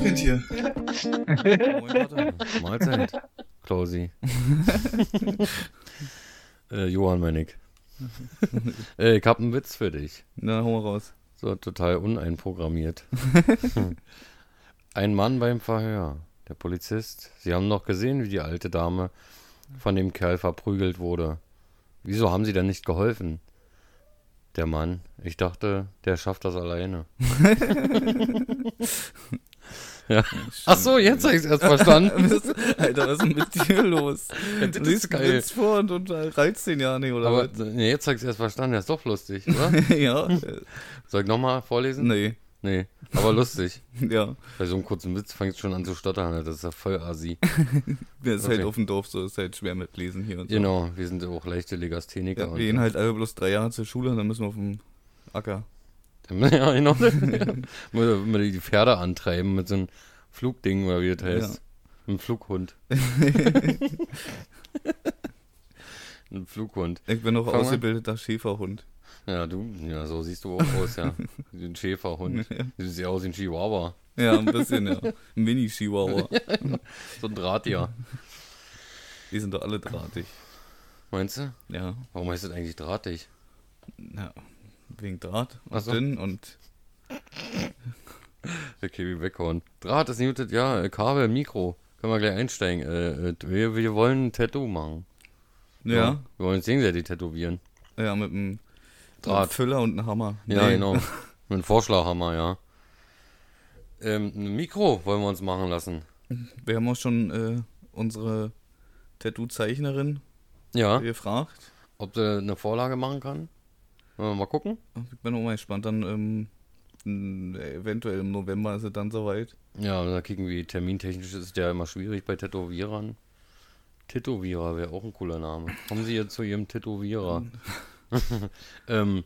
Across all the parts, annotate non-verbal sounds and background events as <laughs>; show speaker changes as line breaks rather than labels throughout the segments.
Luftkind hier.
Moin, Vater.
Mahlzeit, Klausi. <laughs> äh, Johann Meinig. <laughs> äh, ich hab einen Witz für dich.
Na, hau mal raus.
So total uneinprogrammiert. Ein Mann beim Verhör. Der Polizist. Sie haben noch gesehen, wie die alte Dame von dem Kerl verprügelt wurde. Wieso haben Sie denn nicht geholfen? Der Mann. Ich dachte, der schafft das alleine. <laughs> ja. Ach so, jetzt habe ich es erst verstanden. <laughs>
Alter, was ist denn mit dir los?
das
Du
ist geil.
vor und, und äh, reizt den ja nicht, oder
Aber
was?
nee, jetzt habe ich es erst verstanden. Der ist doch lustig, oder? <laughs>
ja,
Soll ich nochmal vorlesen?
nee,
Nee, aber lustig. <laughs>
ja.
Bei so einem kurzen Witz fängt es schon an zu stottern. Das ist ja voll assi.
Das ist
Okay.
halt auf dem Dorf so, ist halt schwer mit Lesen hier und so.
Genau, wir sind auch leichte Legastheniker.
Ja, wir gehen halt alle bloß drei Jahre zur Schule und dann müssen wir auf dem Acker.
Ja, genau. Müssen wir die Pferde antreiben mit so einem Flugding, oder wie das heißt. Ein Flughund. <laughs> Ein Flughund.
Ich bin auch
Fang
ausgebildeter Schäferhund.
Ja, du, ja, so siehst du auch aus, ja. Wie ein Schäferhund. Du siehst <laughs> ja aus wie ein Chihuahua.
Ja, ein bisschen, ja. Ein Mini-Chihuahua. <laughs>
So ein Drahtier.
Die sind doch alle drahtig.
Meinst du?
Ja,
Warum heißt das eigentlich drahtig?
ja. Wegen Draht und
so.
dünn und
Okay, wie weghauen. Draht ist muted, ja, äh, Kabel, Mikro. Können wir gleich einsteigen. Äh, äh, wir, wir wollen ein Tattoo machen.
ja,
Wir wollen uns gegenseitig tätowieren.
ja, mit einem
Draht.
Draht. Füller und einem Hammer.
Ja,
Nee.
genau. <laughs> Mit einem Vorschlaghammer, ja. Ähm, ein Mikro wollen wir uns machen lassen.
Wir haben auch schon äh, unsere Tattoo-Zeichnerin
Ja,
gefragt.
ob sie eine Vorlage machen kann. Wollen wir mal gucken?
Ich bin auch mal gespannt, dann ähm, eventuell im November ist es dann soweit.
Ja, da kicken wir termintechnisch ist ja immer schwierig bei Tätowierern. Tätowierer wäre auch ein cooler Name. Kommen Sie jetzt zu Ihrem Tätowierer. <laughs> ähm,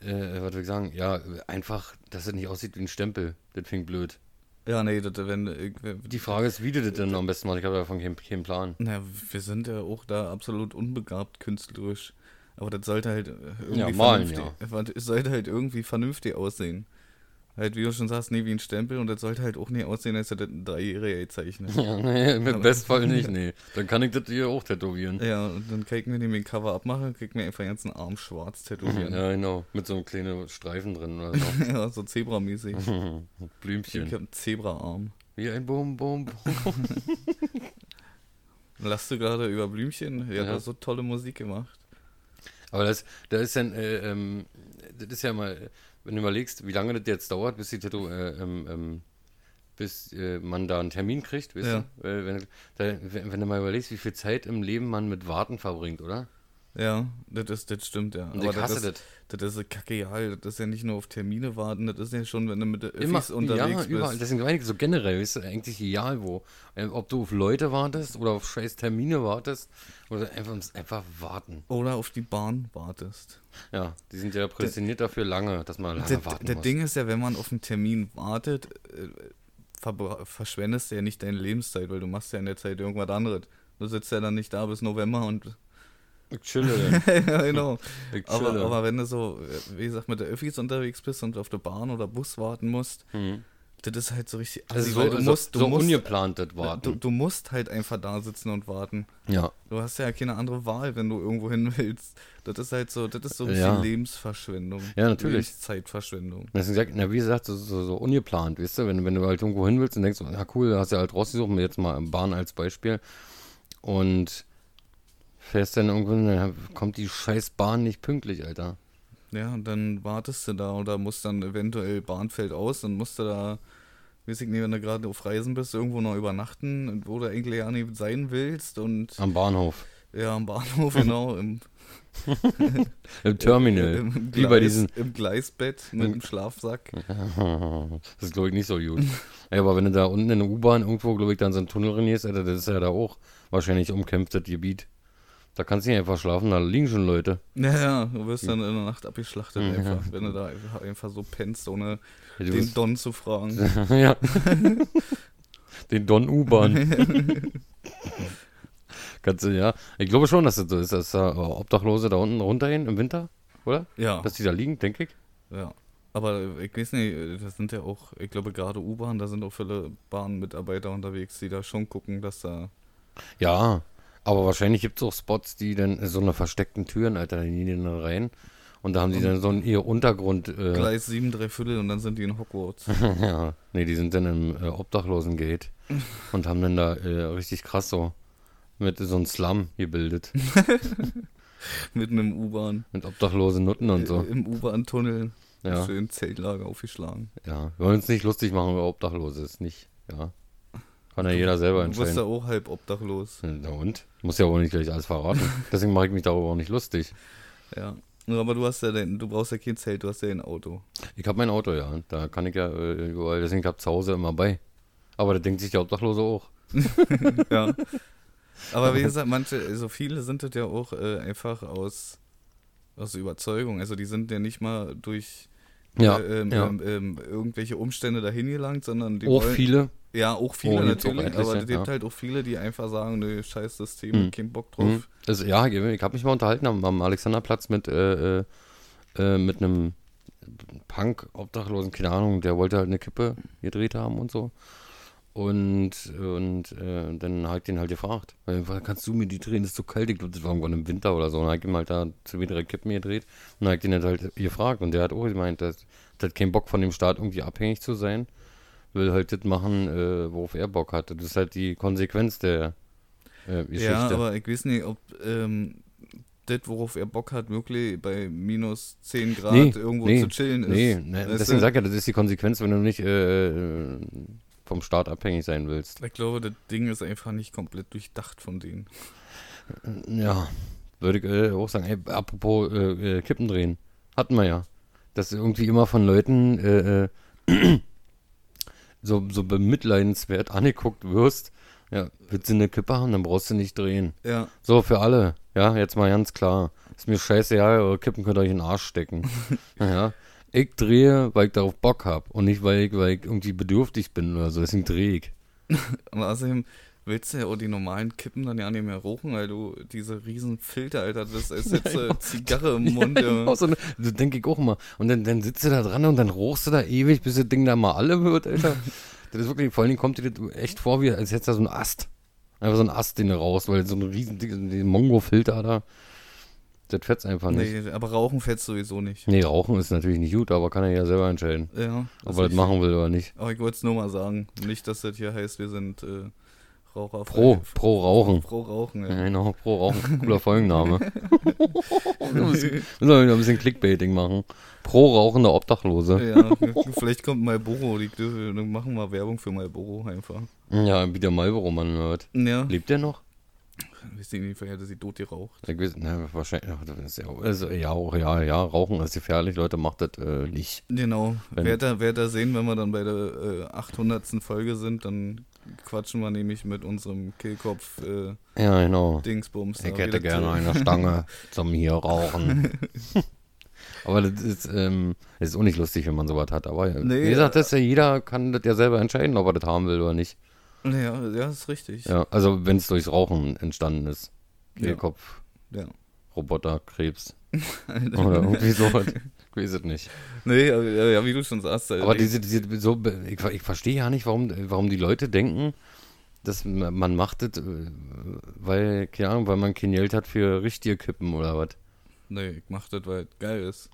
äh, was will ich sagen? Ja, einfach, dass es nicht aussieht wie ein Stempel. Das fing blöd.
Ja, nee, das, wenn, äh,
Die Frage ist, wie du das denn am besten machst. Ich habe davon keinen, keinen Plan.
na, wir sind ja auch da absolut unbegabt künstlerisch. Aber das sollte halt äh, irgendwie
Ja, malen,
vernünftig, es sollte halt irgendwie vernünftig aussehen. Halt, wie du schon sagst, nee, wie ein Stempel und das sollte halt auch nicht aussehen, als hätte das ein Dreijähriger gezeichnet. <laughs>
Ja, nee, im Bestfall nicht, <laughs> nee. Dann kann ich das hier auch tätowieren.
Ja, und dann kriegen wir den Cover abmachen, kriegen wir einfach den ganzen Arm schwarz tätowieren.
Ja, genau. Mit so einem kleinen Streifen drin oder so. <laughs>
ja, so Zebra-mäßig. Ich
Blümchen.
hab einen Zebra-Arm.
Wie ein Bum, Bum, Bum.
Lachst du gerade über Blümchen? Ja,
Ja.
du hast so tolle Musik gemacht.
Aber das, das ist dann, äh, ähm, das ist ja mal, wenn du überlegst, wie lange das jetzt dauert, bis die Tattoo, äh, ähm, ähm, bis äh, man da einen Termin kriegt, weißt
Ja.
du? Wenn, da, wenn, wenn du mal überlegst, wie viel Zeit im Leben man mit Warten verbringt, oder?
Ja, das, ist, das stimmt, ja.
Und ich hasse
das, das ist kacke, ja, das ist ja nicht nur auf Termine warten, das ist ja schon, wenn du mit der Öffis unterwegs
ja, überall.
bist.
Deswegen meine ich so generell, ist eigentlich egal wo. Ähm, ob du auf Leute wartest oder auf scheiß Termine wartest oder einfach, einfach warten.
Oder auf die Bahn wartest.
Ja, die sind ja prädestiniert dafür lange, dass man lange
Das,
warten
das
muss.
Ding ist ja, wenn man auf einen Termin wartet, äh, verbra- verschwendest du ja nicht deine Lebenszeit, weil du machst ja in der Zeit irgendwas anderes. Du sitzt ja dann nicht da bis November und
Ich chille. <laughs>
ja, genau.
Ich
Aber,
chille.
aber wenn du so, wie gesagt, mit der Öffis unterwegs bist und auf der Bahn oder Bus warten musst,
Mhm.
das ist halt so richtig.
Das ist
assi,
so,
du musst, du
so
musst,
ungeplant, das Warten.
du, du musst halt einfach da sitzen und warten.
ja.
Du hast ja keine andere Wahl, wenn du irgendwo hin willst. Das ist halt so, das ist so ein
Ja.
Lebensverschwendung.
Ja, natürlich.
Zeitverschwendung.
Deswegen sag, na, wie gesagt, so, so, so ungeplant, weißt du, wenn, wenn du halt irgendwo hin willst und denkst, ja cool, hast ja halt rausgesucht, jetzt mal Bahn als Beispiel und fährst dann irgendwo, dann kommt die scheiß Bahn nicht pünktlich, Alter.
Ja, und dann wartest du da oder musst dann eventuell Bahn fällt aus, dann musst du da, weiß ich nicht, wenn du gerade auf Reisen bist, irgendwo noch übernachten, wo du eigentlich ja nicht sein willst und
Am Bahnhof,
ja, am Bahnhof, genau, im, <laughs>
im Terminal,
im,
wie bei
Gleis-
diesen,
im Gleisbett mit dem Schlafsack. <laughs>
das ist glaube ich nicht so gut. ja, aber wenn du da unten in der U-Bahn irgendwo, glaube ich, dann so einen Tunnel renierst, Alter, das ist ja da auch wahrscheinlich umkämpftes Gebiet. Da kannst du nicht einfach schlafen, da liegen schon Leute.
Ja, ja, du wirst dann in der Nacht abgeschlachtet
Mhm.
einfach, wenn du da einfach, einfach so pennst, ohne
Ja,
den
bist-
Don zu fragen. <laughs>
ja. <laughs> Den Don U-Bahn. <laughs> Kannst du, ja. Ich glaube schon, dass das so ist, dass da Obdachlose da unten runtergehen im Winter, oder?
Ja,
Dass die da liegen, denke ich.
ja. Aber ich weiß nicht, das sind ja auch, ich glaube gerade U-Bahn, da sind auch viele Bahnmitarbeiter unterwegs, die da schon gucken, dass da.
Ja, aber wahrscheinlich gibt es auch Spots, die dann so eine versteckten Türen, Alter, die gehen dann rein. Und da haben die dann so einen ihr Untergrund. Äh,
Gleis 7, 3 Viertel und dann sind die in Hogwarts. <laughs>
ja, nee, die sind dann im äh, Obdachlosengate <laughs> und haben dann da äh, richtig krass so mit so einem Slum gebildet. <laughs>
Mitten im U-Bahn.
Mit obdachlosen Nutten und so.
Äh, Im U-Bahn-Tunnel.
Ja.
Schön Zeltlager aufgeschlagen.
Ja, wir wollen uns nicht lustig machen über Obdachlose, ist nicht, ja. Kann ja jeder selber
Du bist ja
entscheiden.
auch halb obdachlos.
Na und? Muss ja wohl nicht gleich alles verraten. <laughs> Deswegen mache ich mich darüber auch nicht lustig.
Ja. Aber du hast ja dein, du brauchst ja kein Zelt, du hast ja ein Auto.
Ich habe mein Auto, ja. Da kann ich ja äh, überall, deswegen ich habe zu Hause immer bei. Aber da denkt sich der Obdachlose auch. <laughs>
ja. Aber wie <laughs> gesagt, manche, so viele sind das ja auch äh, einfach aus, aus Überzeugung. Also die sind ja nicht mal durch
Ja,
äh, ähm,
ja.
ähm, ähm, irgendwelche Umstände dahin gelangt, sondern die
auch
wollen,
viele.
Ja, auch viele
Oh, gibt's auch
natürlich, aber es gibt
ja.
halt auch viele, die einfach sagen, ne, scheiß System,
Hm.
kein Bock drauf.
Mhm. Also, ja, ich habe mich mal unterhalten am, am Alexanderplatz mit, äh, äh, äh, mit einem Punk-Obdachlosen, keine Ahnung, der wollte halt eine Kippe gedreht haben und so. Und, und äh, dann habe ich den halt gefragt, äh, "Was kannst du mir die drehen, das ist so kalt, ich glaube, das war irgendwann im Winter oder so. Und dann habe ich ihm halt da zwei, drei Kippen gedreht und dann habe ich den halt gefragt und der hat auch gemeint, dass hat keinen Bock von dem Staat irgendwie abhängig zu sein, will halt das machen, äh, worauf er Bock hat. Das ist halt die Konsequenz der äh, Geschichte.
Ja, aber ich weiß nicht, ob ähm, das, worauf er Bock hat, wirklich bei minus 10 Grad
Nee,
irgendwo
nee,
zu chillen ist.
Nee, ne,
Weißt
deswegen sag ja, das ist die Konsequenz, wenn du nicht äh, äh, vom Staat abhängig sein willst.
Ich glaube, das Ding ist einfach nicht komplett durchdacht von denen.
Ja, würde ich äh, auch sagen. Ey, apropos äh, äh, Kippen drehen, hatten wir ja. Dass irgendwie immer von Leuten äh, äh, so, so bemitleidenswert angeguckt wirst. Ja, willst du eine Kippe haben, dann brauchst du nicht drehen.
Ja,
So, für alle. Ja, jetzt mal ganz klar. Ist mir scheiße, ja, eure Kippen könnt ihr euch in den Arsch stecken. <laughs> ja. Ich drehe, weil ich darauf Bock habe und nicht, weil ich, weil ich irgendwie bedürftig bin oder so. Deswegen drehe ich. <laughs>
aber außerdem willst du ja auch die normalen Kippen dann ja nicht mehr rauchen, weil du diese riesen Filter, Alter, das ist <laughs> jetzt äh, Zigarre im <laughs> Mund.
Ja,
Ja,
genau so so denke ich auch immer. Und dann, dann sitzt du da dran und dann rochst du da ewig, bis das Ding da mal alle wird, Alter. <laughs> das ist wirklich, vor allen Dingen kommt dir das echt vor, wie als hättest du da so einen Ast. Einfach so einen Ast, den du raus, weil so ein riesen, Mongo-Filter da, das fetzt einfach nicht.
nee, aber rauchen fährt sowieso nicht.
Nee, rauchen ist natürlich nicht gut, aber kann er ja selber entscheiden,
Ja,
ob er das machen will oder nicht.
Aber ich wollte es nur mal sagen. Nicht, dass das hier heißt, wir sind äh, Raucher.
Pro, pro Rauchen.
Pro Rauchen,
Ja,
ja.
genau, pro Rauchen. Cooler Folgenname. <laughs> <laughs> wir müssen wir wieder ein bisschen Clickbaiting machen. Pro rauchender Obdachlose.
ja, vielleicht kommt Marlboro, die dürfen- dann machen wir Werbung für Marlboro einfach.
Ja, wie der Marlboro-Mann hört.
Ja,
Lebt der noch?
wisst ihr nicht, vielleicht hat er sie tot geraucht.
Ich weiß, na, wahrscheinlich. Ja, also, ja, auch, ja, ja, Rauchen ist gefährlich, Leute, macht das äh, nicht.
Genau, werdet ihr sehen, wenn wir dann bei der äh, 800. Folge sind, dann quatschen wir nämlich mit unserem Kehlkopf äh,
Ja, genau.
Dingsbums.
Ich hätte gerne eine Stange zum hier rauchen. <laughs> Aber das ist, ähm, das ist auch nicht lustig, wenn man sowas hat. Aber
Nee,
wie gesagt, das ja, jeder kann das ja selber entscheiden, ob er das haben will oder nicht.
Ja, ja, ist richtig.
Ja, also wenn es durchs Rauchen entstanden ist.
Ja.
Kehlkopf,
Ja.
Roboter, Krebs. <laughs> oder irgendwie sowas. <laughs> Weiß es nicht.
Nee, aber, ja, wie du schon sagst. äh,
Aber
die-
diese, diese so, ich, ich verstehe ja nicht, warum, warum die Leute denken, dass man macht das, äh, weil, keine Ahnung, weil man kein Geld hat für richtige Kippen oder was.
Nee, ich mach das, weil es geil ist.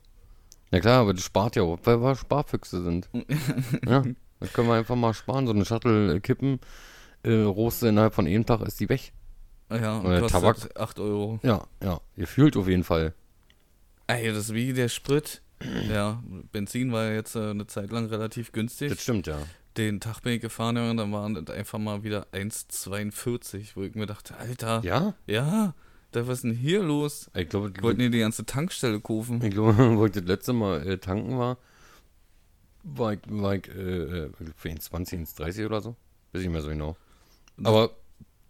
Ja klar, aber das spart ja auch, weil wir Sparfüchse sind. <laughs> ja, dann können wir einfach mal sparen. So eine Shuttle äh, Kippen, äh, roste innerhalb von einem Tag ist die weg.
Ja, und
Oder
kostet
Tabak.
8 Euro.
Ja, ja, ihr fühlt auf jeden Fall.
Ey, das ist wie der Sprit. <clears throat> Ja, Benzin war ja jetzt äh, eine Zeit lang relativ günstig.
Das stimmt, ja.
Den Tag bin ich gefahren und dann waren das einfach mal wieder 1,42, wo ich mir dachte, Alter, ja,
Ja?
da was ist denn hier los?
Ich glaube,
Ich wollte mir die ganze Tankstelle kaufen.
Ich glaube, <laughs> wo ich das letzte Mal äh, tanken war, war ich, war ich äh, äh, für 1,20, 1,30 oder so. Weiß ich nicht mehr so genau. Aber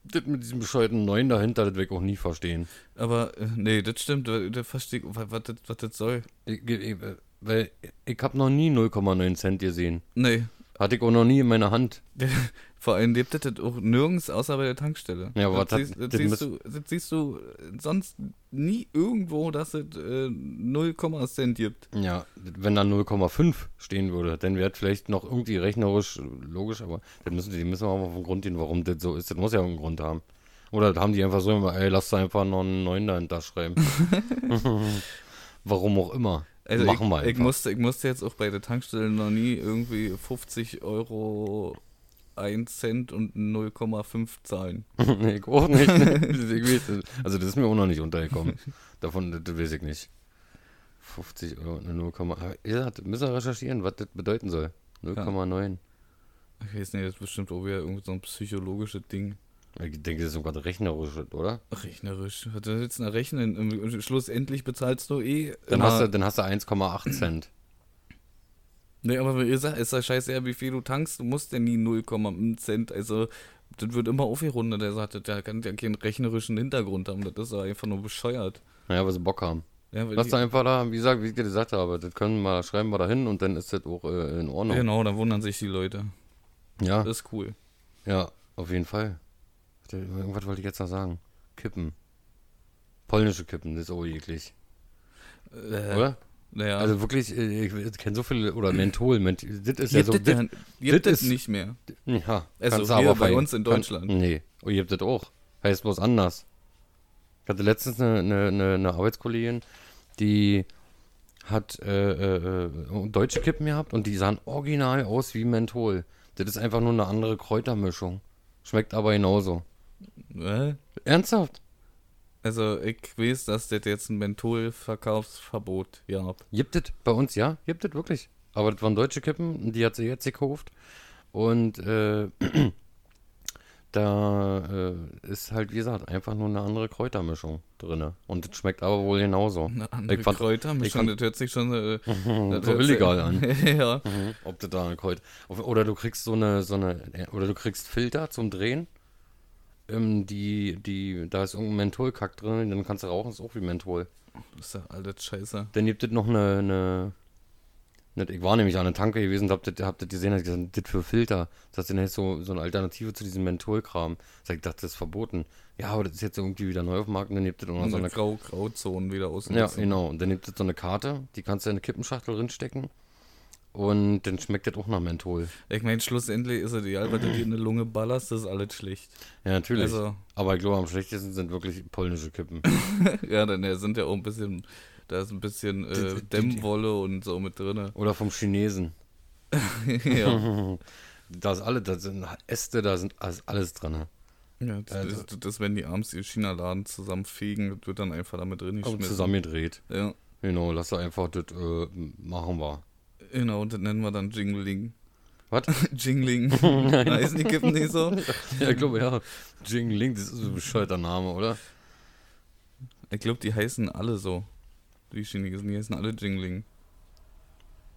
das mit diesem bescheuerten 9 dahinter, das werde ich auch nie verstehen.
Aber, äh, nee, das stimmt, da, verstehe was, was, das- was das soll.
Ich, ich, äh, weil ich habe noch nie 0,9 Cent gesehen.
Nee,
Hatte ich auch noch nie in meiner Hand. <laughs>
Vor allem es das auch nirgends außer bei der Tankstelle.
Ja, aber
das,
das-
siehst, das, siehst du, das siehst du sonst nie irgendwo, dass es äh, 0, Cent gibt.
Ja, wenn da 0,5 stehen würde, dann wäre es vielleicht noch irgendwie rechnerisch logisch, aber dann müssen die müssen wir auch mal vom Grund gehen, warum das so ist. Das muss ja einen Grund haben. Oder haben die einfach so immer, ey, lass da einfach noch einen 9 dahinter schreiben. <laughs> <laughs> warum auch immer.
Also
Machen
ich,
wir
ich,
einfach.
musste, ich musste jetzt auch bei der Tankstelle noch nie irgendwie 50 Euro 1 Cent und 0,5 zahlen. <laughs>
nee, ich auch nicht. <laughs> Ich weiß- also das ist mir auch noch nicht untergekommen. Davon, das, weiß ich nicht. 50 Euro und eine 0, aber ja, das müssen wir recherchieren, was das bedeuten soll. 0,9.
Ich weiß nicht, das ist bestimmt auch wieder irgend so ein psychologisches Ding.
Ich denke, das ist sogar rechnerisch, oder?
Rechnerisch. Was willst du denn rechnen? Schlussendlich bezahlst du eh.
Dann hast, du, dann hast du 1,8 Cent.
Nee, aber ihr sagt, ist ja scheiße, wie viel du tankst, du musst ja nie 0,1 Cent. Also, das wird immer aufgerundet. Der sagt, der kann ja keinen rechnerischen Hintergrund haben. Das ist ja einfach nur bescheuert.
Naja, weil sie Bock haben.
Ja,
Lass da einfach da, wie gesagt, wie ich dir gesagt habe, das können wir, schreiben wir da hin und dann ist das auch äh, in Ordnung.
genau, dann wundern sich die Leute.
Ja,
Das ist cool.
ja, auf jeden Fall. Irgendwas wollte ich jetzt noch sagen. Kippen. Polnische Kippen, das ist auch eklig.
Äh,
Oder?
Naja,
Also wirklich, äh, ich kenne so viele, oder Menthol, Ment das ist ja so.
gibt
das
es
ist-
nicht mehr.
ja,
Also
aber
bei uns in
kann-
Deutschland.
Nee, oh, ihr habt das auch. Heißt bloß anders. Ich hatte letztens eine, eine, eine, eine Arbeitskollegin, die hat äh, äh, äh, deutsche Kippen gehabt und die sahen original aus wie Menthol. Das ist einfach nur eine andere Kräutermischung. Schmeckt aber genauso.
Äh?
Ernsthaft?
Also, ich weiß, dass das jetzt ein Menthol-Verkaufsverbot gab.
Gibt es bei uns, ja? Gibt es wirklich. Aber das waren deutsche Kippen, die hat sie jetzt gekauft. Und äh, <clears throat> da äh, ist halt, wie gesagt, einfach nur eine andere Kräutermischung drin. Und das schmeckt aber wohl genauso.
Eine andere
Ich fand-
Kräuter,
ich
das hört sich schon äh, <laughs>
so illegal an. <laughs>
ja.
Mhm. Ob du da eine Kräuter. Oder du kriegst so eine, so eine, oder du kriegst Filter zum Drehen. Ähm, die, die, da ist irgendein Mentholkack drin, dann kannst du rauchen, ist auch wie Menthol.
Das ist ja alles scheiße.
Dann gibt es noch eine, eine, ich war nämlich an der Tanke gewesen und hab das, hab das gesehen, hab gesagt, das für Filter. Das ist jetzt so, so eine Alternative zu diesem Mentholkram. Sag ich, dachte, das ist verboten. Ja, aber das ist jetzt irgendwie wieder neu auf dem Markt und dann gibt es auch noch so
eine Grau Grauzonen wieder außen.
Ja, genau. Und dann gibt es so eine Karte, die kannst du in eine Kippenschachtel drinstecken. Und dann schmeckt das auch nach Menthol.
Ich meine, schlussendlich ist es egal, weil du dir in eine Lunge ballerst, das ist alles schlecht.
Ja, natürlich.
Also,
Aber ich glaube, am schlechtesten sind wirklich polnische Kippen. <laughs>
ja, dann äh, sind ja auch ein bisschen, da ist ein bisschen äh, Dämmwolle und so mit drin. <laughs>
Oder vom Chinesen.
ja, <laughs>
Da ist alle, da sind Äste, da sind alles, alles dran.
ja das,
Also-
das, das, wenn die abends die China-Laden zusammenfegen, wird dann einfach damit drin geschmissen.
zusammengedreht.
Ja,
Genau, lass einfach das äh, machen wir.
Genau, und das nennen wir dann Jingling.
Was? <laughs>
Jingling. <laughs> <laughs> Heißen die Kippen nicht so?
ja, ich glaube, ja. Jingling, das ist ein bescheuerter Name, oder?
Ich glaube, die heißen alle so. Die Chinesen, die heißen alle Jingling.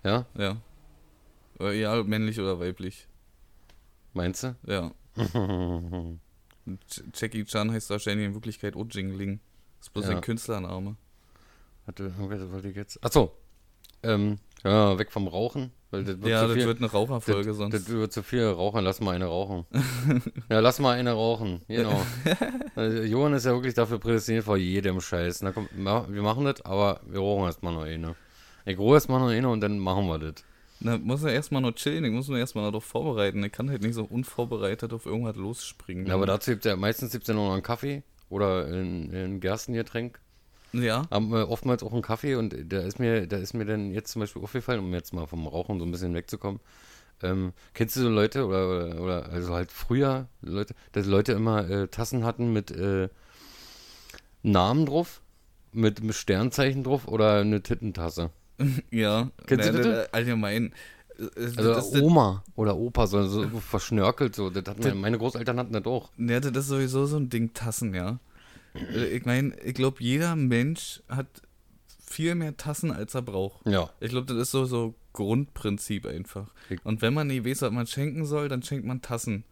Ja,
Ja. Oder egal, männlich oder weiblich.
meinst du?
Ja. Jackie Chan heißt wahrscheinlich in Wirklichkeit auch Jingling. Das ist bloß
Ja.
ein Künstlername.
Warte, was wollte ich jetzt? Achso. Ähm, ja, weg vom Rauchen. Weil das wird
Ja, das
viel.
wird eine Raucherfolge
das,
sonst.
das wird zu viel rauchen, lass mal eine rauchen. <laughs> ja, lass mal eine rauchen, genau. <laughs> also, Johann ist ja wirklich dafür prädestiniert vor jedem Scheiß. Na komm, wir machen das, aber wir rauchen erstmal noch eine. Ich rauche erstmal noch eine und dann machen wir das.
Na, muss er erstmal noch chillen, ich muss mir erstmal darauf vorbereiten. Ich kann halt nicht so unvorbereitet auf irgendwas losspringen.
Ja, aber dazu gibt es ja meistens gibt's ja nur noch einen Kaffee oder ein, ein Gerstengetränk.
Ja,
Haben wir oftmals auch einen Kaffee und da ist mir, da ist mir dann jetzt zum Beispiel aufgefallen, um jetzt mal vom Rauchen so ein bisschen wegzukommen. Ähm, kennst du so Leute oder, oder, oder also halt früher Leute, dass Leute immer äh, Tassen hatten mit äh, Namen drauf, mit, mit Sternzeichen drauf oder eine Tittentasse? <laughs>
ja.
Kennst du das?
Allgemein. äh,
Also
das, das,
Oma oder Opa, so, so verschnörkelt so. Das hat meine, meine Großeltern hatten das auch.
Ja, das ist sowieso so ein Ding, Tassen, ja. Äh, Ich meine, ich glaube, jeder Mensch hat viel mehr Tassen, als er braucht.
Ja.
Ich glaube, das ist so so Grundprinzip einfach. Und wenn man nie weiß, was man schenken soll, dann schenkt man Tassen.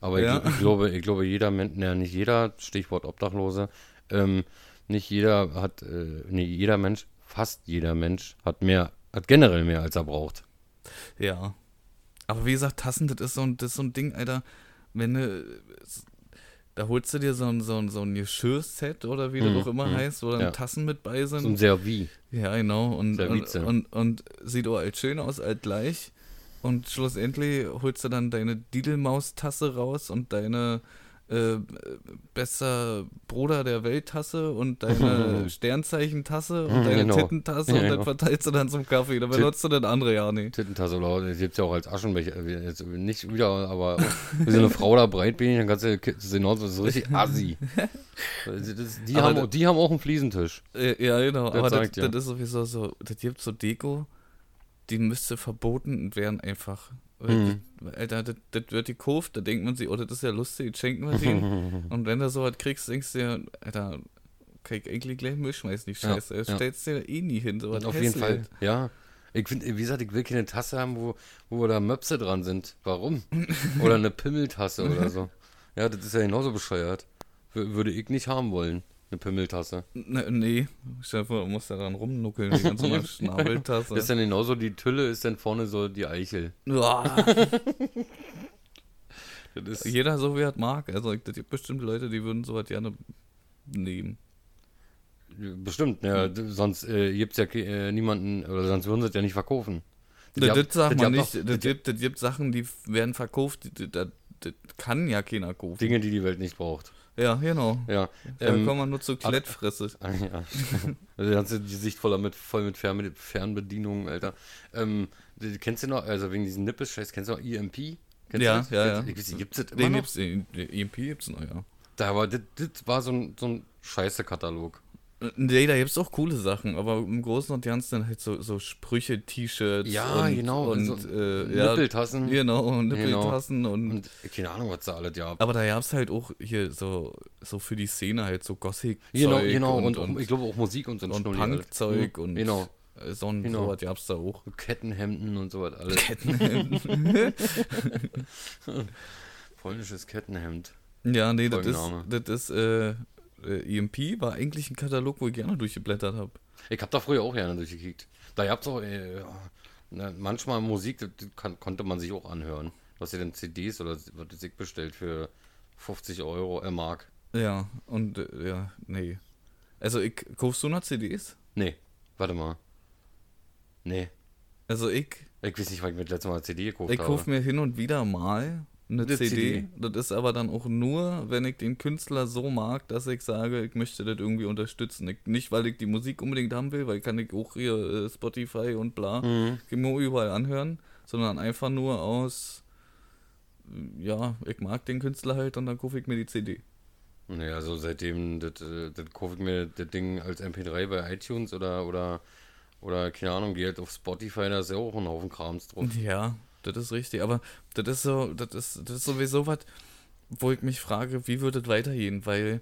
Aber
Ja.
ich, ich glaube, ich glaube, jeder Mensch, ne, nicht jeder, Stichwort Obdachlose, ähm, nicht jeder hat, äh, nee, jeder Mensch, fast jeder Mensch hat mehr, hat generell mehr, als er braucht.
Ja. Aber wie gesagt, Tassen, das ist so ein, das ist so ein Ding, Alter, wenn du, da holst du dir so ein, so ein, so ein Geschirrset oder wie das
Mhm,
auch immer
mhm.
heißt, wo dann
Ja.
Tassen mit bei sind.
So ein Servi.
Ja, genau. Und, und, und, und sieht auch alt schön aus, alt gleich. Und schlussendlich holst du dann deine Didelmaus-Tasse raus und deine äh, besser Bruder der Welt-Tasse und deine <laughs> Sternzeichen-Tasse und deine
Genau.
Tittentasse
Ja,
und dann
genau.
verteilst du dann zum Kaffee. Da benutzt du das andere ja nicht.
Tittentasse oder das gibt's ja auch als Aschenbecher. äh, Jetzt nicht wieder, aber <laughs> wie so eine Frau da breitbeinig, dann kannst du so, das ist richtig assi. Das, <laughs> das, die,
Aber
haben, die haben auch einen Fliesentisch.
Äh, ja, genau.
Das
Aber das, das ist sowieso so, das gibt so Deko, die müsste verboten werden einfach.
Mhm.
das- Alter, das, das wird gekauft, da denkt man sich, oh, das ist ja lustig, schenken wir dem. <laughs> Und wenn du sowas kriegst, denkst du dir, Alter, kann ich eigentlich gleich Müll schmeißen, die
Ja,
Scheiße. Das
ja.
stellst du dir eh nie hin, sowas
Auf jeden Fall, ja. Ich finde, wie gesagt, ich will keine Tasse haben, wo, wo da Möpse dran sind. Warum? Oder eine <laughs> Pimmeltasse oder so. Ja, das ist ja genauso bescheuert. Wür- Würde ich nicht haben wollen, eine Pimmeltasse.
Ne, nee, dir vor, du musst da dran rumnuckeln, die ganze. <laughs> Schnabeltasse.
Das ist dann genauso, die Tülle ist dann vorne so die Eichel. <laughs>
Jeder so wie er mag. Also, es gibt bestimmt Leute, die würden sowas gerne nehmen.
bestimmt, ja, d- sonst äh, gibt es ja äh, niemanden, oder sonst würden sie es ja nicht verkaufen.
Das,
habt-
das sagt
das
man
habt
nicht. Das gibt, das gibt Sachen, die werden verkauft, das, das kann ja keiner kaufen.
Dinge, die die Welt nicht braucht.
Ja, genau.
Ja.
Da
Ähm,
kommt man nur zu Klettfresse. <laughs>
Ah, ja. Also, die ganze Sicht voller mit, voll mit Fern Fernbedienungen, Alter. Ähm, kennst du noch, also wegen diesen Nippes-Scheiß, kennst du noch EMP? Kennst
Ja, ja, ja.
Ich weiß nicht, gibt's das immer
Den
noch?
gibt's, EMP gibt's noch, ja.
Da war, das, das war so ein, so ein Scheiße-Katalog.
Nee, da gibt's auch coole Sachen, aber im Großen und Ganzen dann halt so, so Sprüche, T-Shirts
Ja,
und,
genau,
und
so
äh, ja,
Nippeltassen.
Genau, und Nippeltassen und,
Und keine Ahnung, was da alles gab.
aber da gab's halt auch hier so, so für die Szene halt so Gothic
Genau, genau. Und,
und,
ich glaube auch Musik und so ein
und
alles.
Punkzeug
Mhm,
und
Genau.
äh, so ein
Genau.
sowas gab's da auch.
Kettenhemden und sowas alles.
Kettenhemden. <laughs>
Polnisches Kettenhemd.
Ja, nee, das ist, das ist, äh, äh, EMP war eigentlich ein Katalog, wo ich gerne durchgeblättert habe.
Ich habe da früher auch gerne durchgekickt. Da gab's auch äh, manchmal Musik, das kann, konnte man sich auch anhören. Du hast dann CDs oder was ich bestellt für 50 Euro, äh, Mark.
Ja, und, äh, ja, nee. Also, ich, kaufst du noch CDs?
Nee, warte mal. Nee,
Also, ich,
ich weiß nicht, wann ich mir das letzte Mal eine CD gekauft
ich
habe.
kauf mir hin und wieder mal eine
Eine
CD.
CD.
Das ist aber dann auch nur, wenn ich den Künstler so mag, dass ich sage, ich möchte das irgendwie unterstützen. Ich, nicht, weil ich die Musik unbedingt haben will, weil kann ich auch hier äh, Spotify und bla
Mhm.
überall anhören, sondern einfach nur aus, ja, ich mag den Künstler halt und dann kaufe ich mir die CD.
Nee, also seitdem, das, äh, das kaufe ich mir das Ding als MP3 bei iTunes oder, oder, oder keine Ahnung, gehe halt auf Spotify, da ist ja auch ein Haufen Krams drauf.
Ja, das ist richtig. Aber das ist so, das ist, das ist sowieso was, wo ich mich frage, wie wird das weitergehen? Weil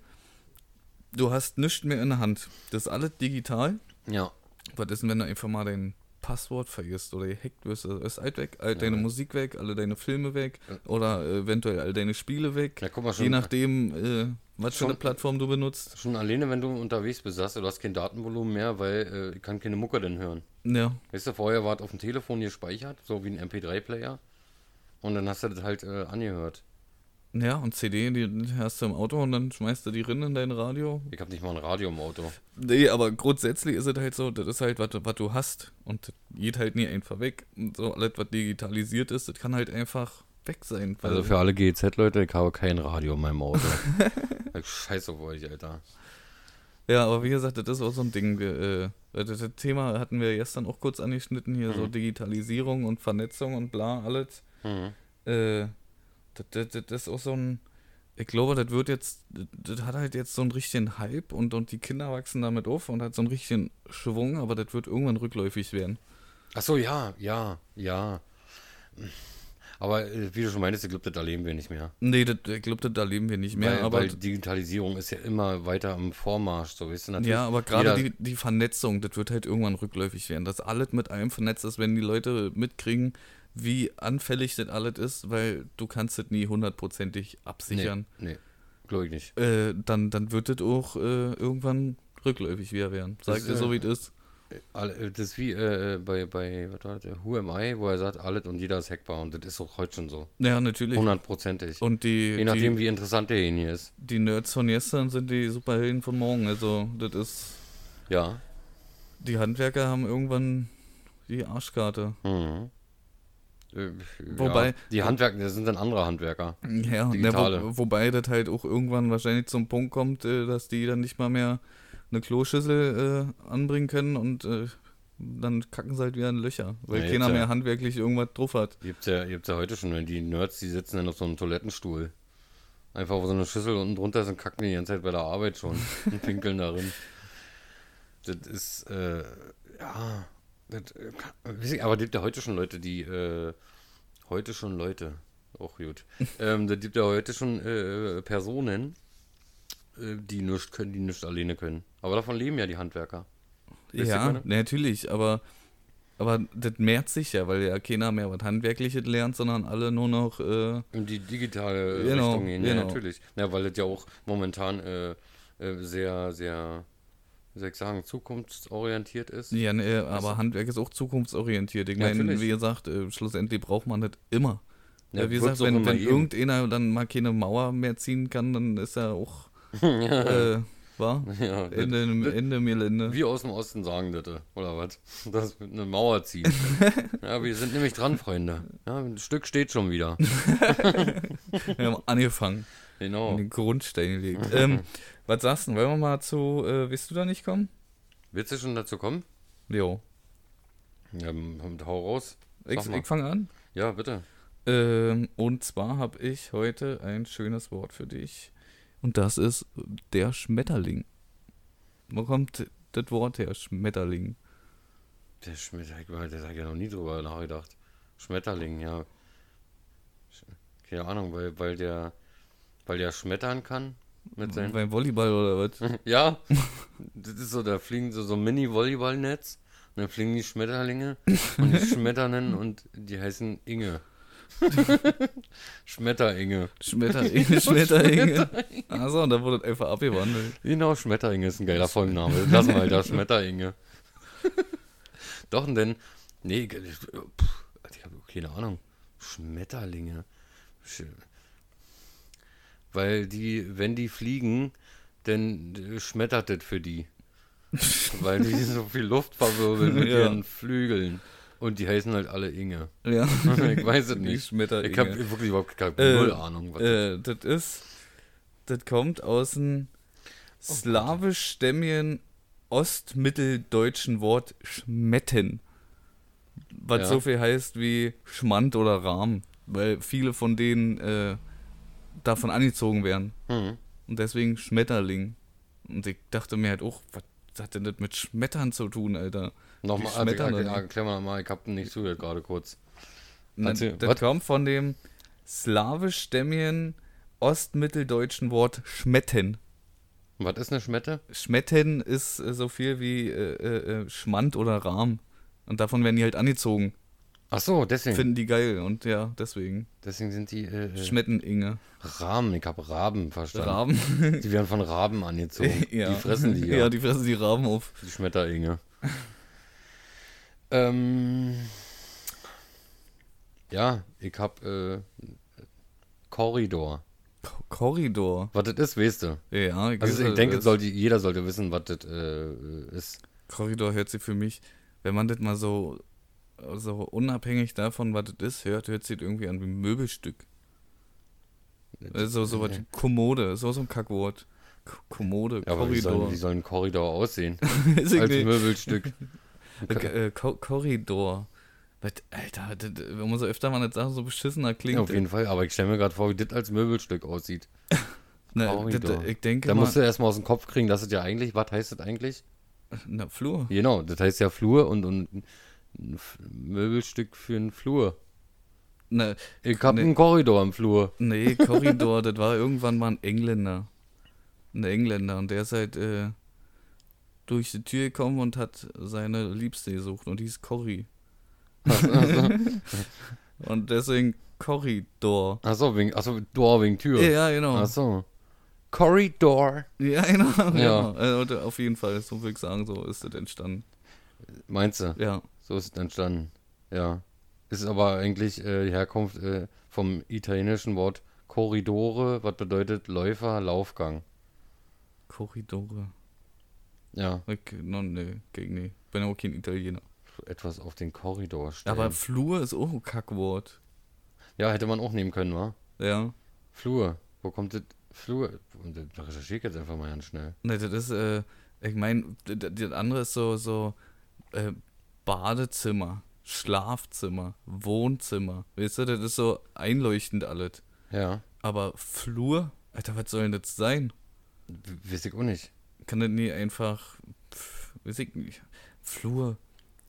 du hast nichts mehr in der Hand. Das ist alles digital.
Ja.
Was ist denn, wenn du einfach mal dein Passwort vergisst oder gehackt wirst? Also ist alt weg, all deine
Ja.
Musik weg, alle deine Filme weg oder eventuell all deine Spiele weg.
Ja, guck mal,
Je
schon,
nachdem, äh, was für
Schon-
eine Plattform du benutzt.
schon alleine, wenn du unterwegs bist, sagst du, du hast kein Datenvolumen mehr, weil äh, ich kann keine Mucke denn hören.
Ja,
Weißt du, vorher war es auf dem Telefon gespeichert, so wie ein MP3-Player. Und dann hast du das halt äh, angehört.
Ja, und CD, die hast du im Auto und dann schmeißt du die rein in dein Radio.
Ich habe nicht mal ein Radio im Auto.
Nee, aber grundsätzlich ist es halt so, das ist halt, was, du- was du hast. Und das geht halt nie einfach weg. Und so alles, was digitalisiert ist, das kann halt einfach weg sein.
Also für alle GZ-Leute, ich habe kein Radio in meinem Auto. <laughs> Ich Scheiß auf euch, Alter.
ja, aber wie gesagt, das ist auch so ein Ding. Äh, das, das Thema hatten wir gestern auch kurz angeschnitten, hier so
Mhm.
Digitalisierung und Vernetzung und bla, alles.
Mhm.
Äh, das, das, das ist auch so ein. Ich glaube, das wird jetzt, das, das hat halt jetzt so einen richtigen Hype und, und die Kinder wachsen damit auf und hat so einen richtigen Schwung, aber das wird irgendwann rückläufig werden.
Ach so, ja, ja, ja. Aber äh, wie du schon meintest, ich glaube, das erleben wir nicht mehr.
Nee, das, ich glaube, da leben wir nicht mehr.
weil,
aber
weil Digitalisierung ist ja immer weiter am Vormarsch, so weißt du natürlich.
Ja, aber gerade die, die Vernetzung, das wird halt irgendwann rückläufig werden. Dass alles mit allem vernetzt ist, wenn die Leute mitkriegen, wie anfällig das alles ist, weil du kannst das nie hundertprozentig absichern.
Nee, nee glaube ich nicht.
Äh, dann, dann wird das auch äh, irgendwann rückläufig wieder werden. Sag
Das,
dir so,
äh,
wie es ist.
Alle- Das ist wie äh, bei, bei was war das, Who Am I, wo er sagt, alles und jeder ist hackbar und das ist auch heute schon so.
Ja, natürlich.
Hundertprozentig.
Und die,
Je nachdem,
die,
wie interessant derjenige ist.
die Nerds von gestern sind die Superhelden von morgen. Also, das ist.
Ja.
Die Handwerker haben irgendwann die Arschkarte.
Mhm. Äh,
Wobei-
ja, die Handwerker, das sind dann andere Handwerker.
Ja, ne,
Digitale.
wo, wobei das halt auch irgendwann wahrscheinlich zum Punkt kommt, äh, dass die dann nicht mal mehr eine Kloschüssel äh, anbringen können und äh, dann kacken sie halt wieder in Löcher, weil
Ja,
keiner
ja.
mehr handwerklich irgendwas drauf hat.
Ihr habt ja, ihr ja heute schon, wenn die Nerds, die sitzen dann auf so einem Toilettenstuhl. Einfach wo so eine Schüssel unten drunter ist und kacken die ganze Zeit bei der Arbeit schon <laughs> und pinkeln darin. Das ist, äh, ja, das, äh, aber es gibt ja heute schon Leute, die, äh, heute schon Leute, auch gut. <laughs> ähm, das gibt ja heute schon äh, Personen, äh, die nichts können, die nichts alleine können. Aber davon leben ja die Handwerker. Ihr,
ja, natürlich, aber, aber das mehrt sich ja, weil ja keiner mehr was Handwerkliches lernt, sondern alle nur noch, äh,
In die digitale
Genau,
Richtung gehen, ja,
genau.
natürlich. Ja, weil das ja auch momentan äh, äh, sehr, sehr, wie soll ich sagen, zukunftsorientiert ist.
ja, ne, aber Handwerk ist auch zukunftsorientiert. Ich
Ja,
meine,
natürlich.
wie gesagt, äh, schlussendlich braucht man das immer.
Ja,
Ja, wie gesagt, wenn, wenn irgendeiner dann mal keine Mauer mehr ziehen kann, dann ist er auch, <laughs> äh, war? <laughs>
Ja, das-
Ende, Ende Gelände.
Wir aus dem Osten sagen das, äh, oder was? <laughs> Das mit eine Mauer ziehen. ja, wir sind nämlich dran, Freunde. Ja, ein Stück steht schon wieder.
Wir haben angefangen,
Genau.
den Grundstein gelegt. ähm, <laughs> was sagst du? Wollen wir mal zu, äh, willst du da nicht kommen?
Willst du schon dazu kommen?
Jo.
Ja, hau raus.
Ich,
Sag
ich fange an.
Ja, bitte.
Ähm, und zwar habe ich heute ein schönes Wort für dich. Und das ist der Schmetterling. Wo kommt das Wort her, Schmetterling?
Der Schmetterling, der hat ja noch nie drüber nachgedacht. Schmetterling, ja. Keine Ahnung, weil, weil der weil der schmettern kann mit seinen
Beim Volleyball oder was? <laughs>
Ja, das ist so, da fliegen so, so Mini-Volleyballnetz und dann fliegen die Schmetterlinge und die Schmetternen und die heißen Inge. <laughs> Schmetteringe.
Schmetterlinge, Schmetterlinge. Achso, und da wurde das einfach abgewandelt.
Genau, Schmetteringe ist ein geiler Folgenname. Lass mal da, Schmetteringe. <laughs> Doch, und dann, nee, pff, ich habe keine Ahnung. Schmetterlinge. Weil die, wenn die fliegen, dann äh, schmettert das für die. <laughs> Weil die so viel Luft verwirbeln mit
Ja.
ihren Flügeln. Und die heißen halt alle Inge.
Ja. <laughs>
ich weiß es nicht.
Schmetterlinge.
Ich habe wirklich überhaupt keine
Äh,
null Ahnung. Was
Äh, das ist, das kommt aus dem slawisch-stämmigen ostmitteldeutschen Wort schmetten. Was
Ja.
so viel heißt wie Schmand oder Rahm. Weil viele von denen äh, davon angezogen werden.
hm.
Und deswegen Schmetterling. Und ich dachte mir halt auch, was hat denn das mit Schmettern zu tun, Alter?
Nochmal, also, erklär,
dann.
erklär mal nochmal, ich hab nicht zugehört gerade kurz.
Na,
Erzähl,
das kommt von dem slawisch-stämmigen ostmitteldeutschen Wort schmetten.
Was ist eine Schmette?
Schmetten ist äh, so viel wie äh, äh, äh, Schmand oder Rahm. Und davon werden die halt angezogen.
Ach so, deswegen.
Finden die geil. Und ja, deswegen.
Deswegen sind die äh, äh,
Schmetten-Inge.
Raben. Ich habe Raben verstanden.
Raben. <laughs>
Die werden von Raben angezogen. <laughs>
ja.
Die fressen die, ja.
Ja, die fressen die Raben auf.
die Schmetterlinge. ähm, ja, ich hab äh, Korridor.
Ko- Korridor.
Was das ist, weißt du.
Ja,
Also ich denke, sollte, jeder sollte wissen, was das äh, ist.
Korridor hört sich für mich, wenn man das mal so, so unabhängig davon, was das ist, hört, hört sich irgendwie an wie ein Möbelstück. Also so was wie Kommode, so so ein Kackwort. K Kommode,
Ja, aber wie soll,
Korridor.
wie soll ein Korridor aussehen? <laughs> Als. Möbelstück. <laughs>
Äh, Ko Korridor. Was, Alter, das, wenn man so öfter mal nicht sagt, so beschissener klingt.
Ja, auf jeden Fall, aber ich stelle mir gerade vor, wie das als Möbelstück aussieht. <laughs>
Na,
Korridor.
das, ich denke
Da musst du erstmal aus dem Kopf kriegen, dass es ja eigentlich, was heißt das eigentlich?
na, Flur.
Genau, das heißt ja Flur und, und ein Möbelstück für einen Flur.
Na,
Ich hab
Nee.
einen Korridor im Flur.
nee, Korridor, das war irgendwann mal ein Engländer. Ein Engländer und der ist halt äh, durch die Tür gekommen und hat seine Liebste gesucht und die ist Corrie. <laughs> und deswegen Korridor.
Achso, wegen, achso, Door wegen Tür.
Ja, genau.
Achso. Korridor.
Ja, genau.
Ja.
genau. Also, auf jeden Fall, so würde ich sagen, so ist das entstanden.
Meinst du?
Ja.
So ist es entstanden. Ja. Ist aber eigentlich äh, die Herkunft äh, vom italienischen Wort Corridore, was bedeutet Läufer, Laufgang.
Korridore.
Ja,
Okay, no, nee, gegen nee. Bin auch kein Italiener.
etwas auf den Korridor stellen.
Aber Flur ist auch ein Kackwort.
ja, hätte man auch nehmen können, wa?
Ja.
Flur. Wo kommt das? Flur. Da recherchiere ich jetzt einfach mal ganz schnell.
Ne, das ist, äh, ich meine, das andere ist so, so, äh, Badezimmer, Schlafzimmer, Wohnzimmer. Weißt du, das ist so einleuchtend alles.
Ja.
Aber Flur? Alter, was soll denn das sein?
Weiß ich auch nicht.
Kann das nie einfach, pff, weiß ich nicht. Flur.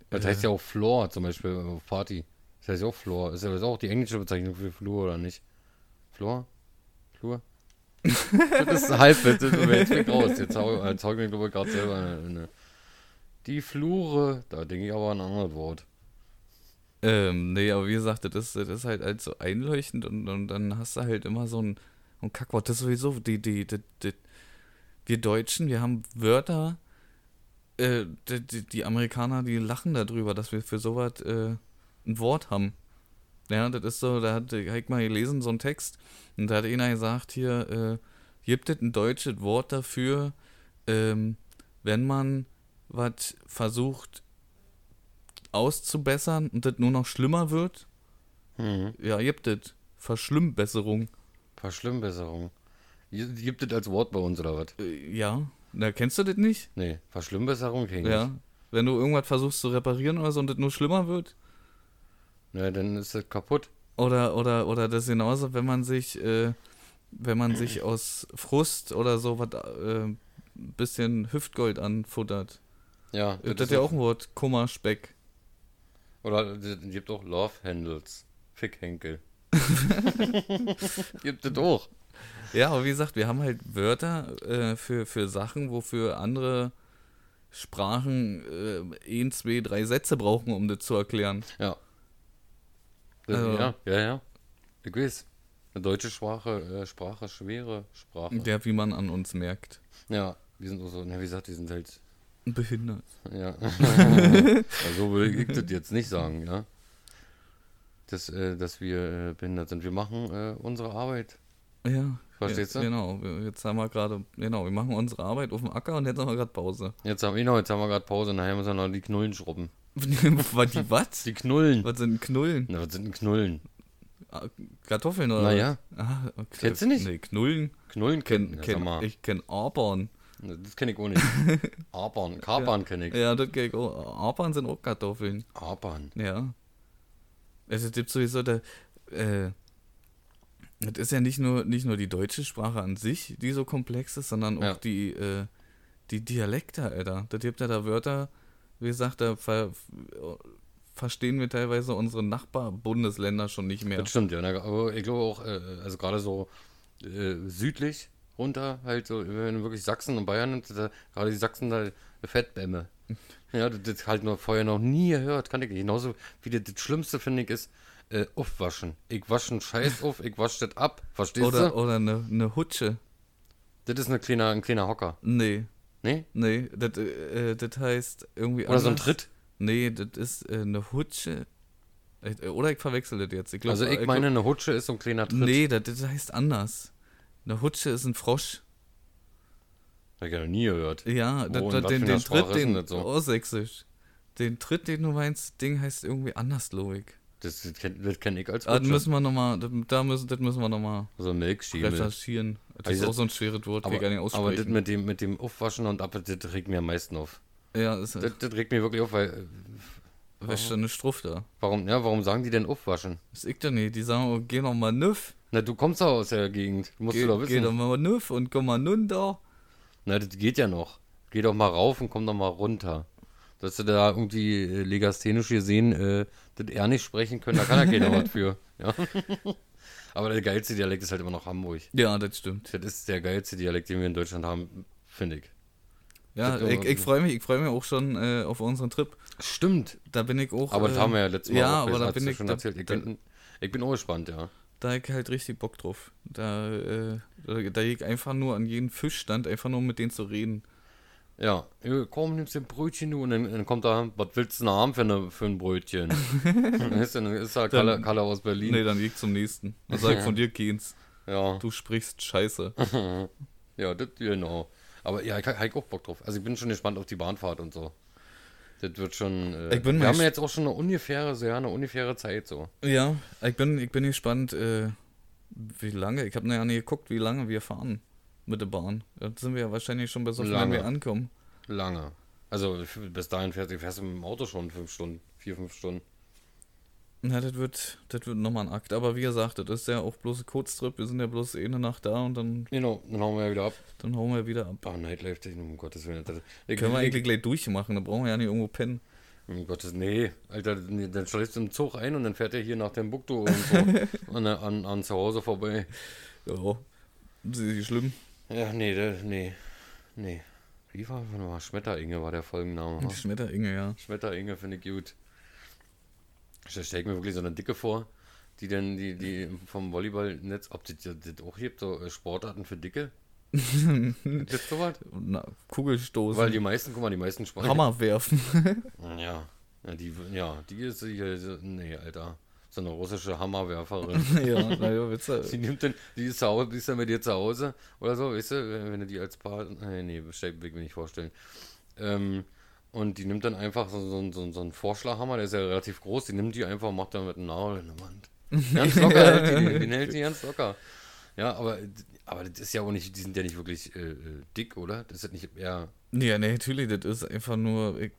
Das
Äh.
heißt ja auch Floor, zum Beispiel auf Party. Das heißt ja auch Floor. Ist ja das auch die englische Bezeichnung für Flur, oder nicht? Floor? Flur? <laughs> das ist halb, das ist jetzt raus. Jetzt hau, jetzt hau ich mir, glaube ich, gerade selber eine, eine. Die Flure, da denke ich aber an ein anderes Wort.
Ähm, nee, aber wie gesagt, das ist, das ist halt, halt so einleuchtend und, und dann hast du halt immer so ein, ein Kackwort. Das ist sowieso, die, die, die, die, wir Deutschen, wir haben Wörter, äh, die, die, Amerikaner, die lachen darüber, dass wir für sowas äh, ein Wort haben. Ja, das ist so, da hat ich mal gelesen, so ein Text, und da hat einer gesagt, hier, äh, gibt es ein deutsches Wort dafür, ähm, wenn man was versucht auszubessern und das nur noch schlimmer wird?
Mhm.
Ja, gibt es. Verschlimmbesserung.
Verschlimmbesserung. Gibt es als Wort bei uns oder was?
Äh, ja. Na, kennst du das nicht?
Nee, Verschlimmbesserung kenn ich
Ja.
nicht.
Wenn du irgendwas versuchst zu reparieren oder so und das nur schlimmer wird?
Na, dann ist das kaputt.
Oder, oder, oder das genauso, wenn man sich, äh, wenn man sich aus Frust oder so was, äh, bisschen Hüftgold anfuttert.
Ja,
Das, ist ja auch ein Wort. Kummerspeck.
Oder es gibt auch Love Handles. Fickhenkel. <laughs> <laughs> gibt es auch.
Ja, aber wie gesagt, wir haben halt Wörter äh, für, für Sachen, wofür andere Sprachen äh, ein, zwei, drei Sätze brauchen, um das zu erklären.
Ja. Das,
Also-
ja, ja, ja. Ich weiß. Eine deutsche Sprache, äh, Sprache, schwere Sprache.
Der, wie man an uns merkt.
Ja, die sind auch so, na, wie gesagt, die sind halt,
Behindert.
ja. <laughs> also will ich das jetzt nicht sagen, ja. Dass, äh, dass wir äh, behindert sind. Wir machen äh, unsere Arbeit.
Ja.
Verstehst du?
Genau. Wir- Jetzt haben wir gerade, genau, wir machen unsere Arbeit auf dem Acker und jetzt haben wir gerade Pause.
Jetzt haben, genau, jetzt haben wir gerade Pause, nachher müssen wir noch die Knullen schrubben. <laughs>
was, die was?
Die Knullen.
Was sind Knullen?
Na, was sind Knullen?
Ah, Kartoffeln oder?
Naja.
Ah, okay.
Kennst du nicht?
Nee, Knullen.
Knullen
Kenn,
kennen.
kenn, ich kenn Arbern.
Das kenne ich auch nicht. Abern, Kapern kenne ich.
Ja, das kenn ich auch. Arbern <laughs> sind auch Kartoffeln.
Abern.
Ja. Also, Es gibt sowieso der, äh, das ist ja nicht nur, nicht nur die deutsche Sprache an sich, die so komplex ist, sondern auch
Ja.
die, äh, die Dialekte, Alter. Das gibt ja da Wörter, wie gesagt, da ver, verstehen wir teilweise unsere Nachbarbundesländer schon nicht mehr.
Das stimmt, ja. na, Aber ich glaube auch, äh, also gerade so äh, südlich runter, halt so, wenn du wirklich Sachsen und Bayern nimmst, gerade die Sachsen da Fettbämme. <laughs> Ja, das, das halt noch vorher noch nie gehört, kann ich nicht. Genauso wie das, das Schlimmste, finde ich, ist äh, aufwaschen. Ich wasche einen Scheiß <laughs> auf, ich wasche das ab. Verstehst
Oder,
du?
oder eine, eine Hutsche.
Das ist eine kleine, ein kleiner Hocker.
Nee,
Nee?
nee, das, äh, das heißt irgendwie
Oder so ein
anders.
Tritt.
Nee, das ist äh, eine Hutsche. Äh, Oder ich verwechsel das jetzt. Ich glaub,
Also ich
glaub-
meine, eine Hutsche ist so ein kleiner Tritt.
Nee, das, das heißt anders. Eine Hutsche ist ein Frosch.
Hab ich ja noch nie gehört.
Ja, das,
in
das,
was
den, den Tritt,
ist
den
das so?
oh, sächsisch. Den Tritt, den du meinst, Ding heißt irgendwie anders, Logik.
Das, das kenne das kenn ich als
Ah, das
Hutsche.
müssen wir nochmal, das, da müssen, das müssen wir nochmal
so
recherchieren. Das ist
Also-
auch so ein schweres Wort,
Aber,
wir gar nicht
aber das mit dem, mit dem Aufwaschen und ab, das regt mir am meisten auf.
ja, ist,
Das, das regt mich wirklich auf, weil, äh,
wäscht eine Struff da.
warum, ja, warum sagen die denn aufwaschen?
Das ich doch nicht. Die sagen, oh, geh doch mal nüff.
Na, du kommst doch aus der Gegend, musst
Geh,
du doch
geh
wissen.
doch mal nüff und komm mal da.
Na, das geht ja noch. Geh doch mal rauf und komm doch mal runter. Dass du da irgendwie äh, legasthenisch gesehen äh, das eher nicht sprechen können, da kann ja keiner <laughs> was für. Ja. <laughs> Aber der geilste Dialekt ist halt immer noch Hamburg.
Ja, das stimmt.
Das ist der geilste Dialekt, den wir in Deutschland haben, finde ich.
Ja, ich, ich freue mich, ich freue mich auch schon äh, auf unseren Trip.
Stimmt.
Da bin ich auch.
Aber das
äh,
haben wir ja letztes Mal
ja,
auch
aber da bin ich,
schon
da,
erzählt. Ich, bin, ich bin auch gespannt, ja.
Da hab ich halt richtig Bock drauf. Da, äh, da, da ich einfach nur an jeden Fischstand, einfach nur mit denen zu reden.
Ja, komm, nimmst du ein Brötchen du und dann, dann kommt da, was willst du denn haben für, eine, für ein Brötchen? <laughs> dann ist, dann ist da Kalle, Kalle aus Berlin.
Nee, dann geh ich zum nächsten. Dann sag ich von dir geht's.
Ja,
Du sprichst scheiße. <laughs>
ja, das genau. Aber ja, ich habe auch Bock drauf. Also ich bin schon gespannt auf die Bahnfahrt und so. Das wird schon. Äh, wir haben jetzt auch schon eine ungefähre, so ja, eine ungefähre Zeit so.
Ja, ich bin, ich bin gespannt, äh, wie lange. Ich habe ja nicht geguckt, wie lange wir fahren mit der Bahn. Da sind wir ja wahrscheinlich schon bei so viel, wenn wir ankommen.
Lange. Also bis dahin fährst du mit dem Auto schon fünf Stunden, vier, fünf Stunden.
Na, das wird, das wird nochmal ein Akt. Aber wie gesagt, das ist ja auch bloß ein Kurztrip. Wir sind ja bloß eh eine Nacht da und dann,
Genau, dann hauen wir ja wieder ab.
dann hauen wir wieder ab.
Ah, Nightlife-Technik, um Gottes Willen. Das, ich,
Können wir
ich,
eigentlich gleich durchmachen, da brauchen wir ja nicht irgendwo pennen.
um Gottes, nee, Alter, nee, dann schlägst du im Zug ein und dann fährt er hier nach Timbuktu irgendwo <laughs> an, der- an, an zu Hause vorbei.
Ja, das ist nicht schlimm.
Ja, nee, der, nee, nee. Wie war, warte mal, Schmetteringe war der Folgenname.
Schmetteringe, ja.
Schmetteringe finde ich gut. Ich stelle mir wirklich so eine Dicke vor, die dann die, die vom Volleyballnetz, ob das, das auch gibt, so äh, Sportarten für Dicke. <laughs> Gibt's sowas?
Na, Kugelstoßen.
Weil die meisten, guck mal, die meisten Sportarten.
Hammer werfen. <laughs>
Ja, ja, die, ja, die ist hier, so- nee, Alter. So eine russische Hammerwerferin. <laughs>
ja, naja, Witze.
Die nimmt dann, die ist zu Hause, die ist dann mit dir zu Hause oder so, weißt du, wenn, wenn du die als Paar, nee, nee, stell- will ich mir nicht vorstellen. Ähm, und die nimmt dann einfach so, so, so, so einen Vorschlaghammer, der ist ja relativ groß, die nimmt die einfach und macht dann mit einem Nagel in der Wand. Ganz <laughs> locker hält die, den <laughs> hält die ganz locker. Ja, aber, aber das ist ja auch nicht, die sind ja nicht wirklich äh, äh, dick, oder? Das ist nicht eher,
Ja, nee, natürlich, das ist einfach nur ich,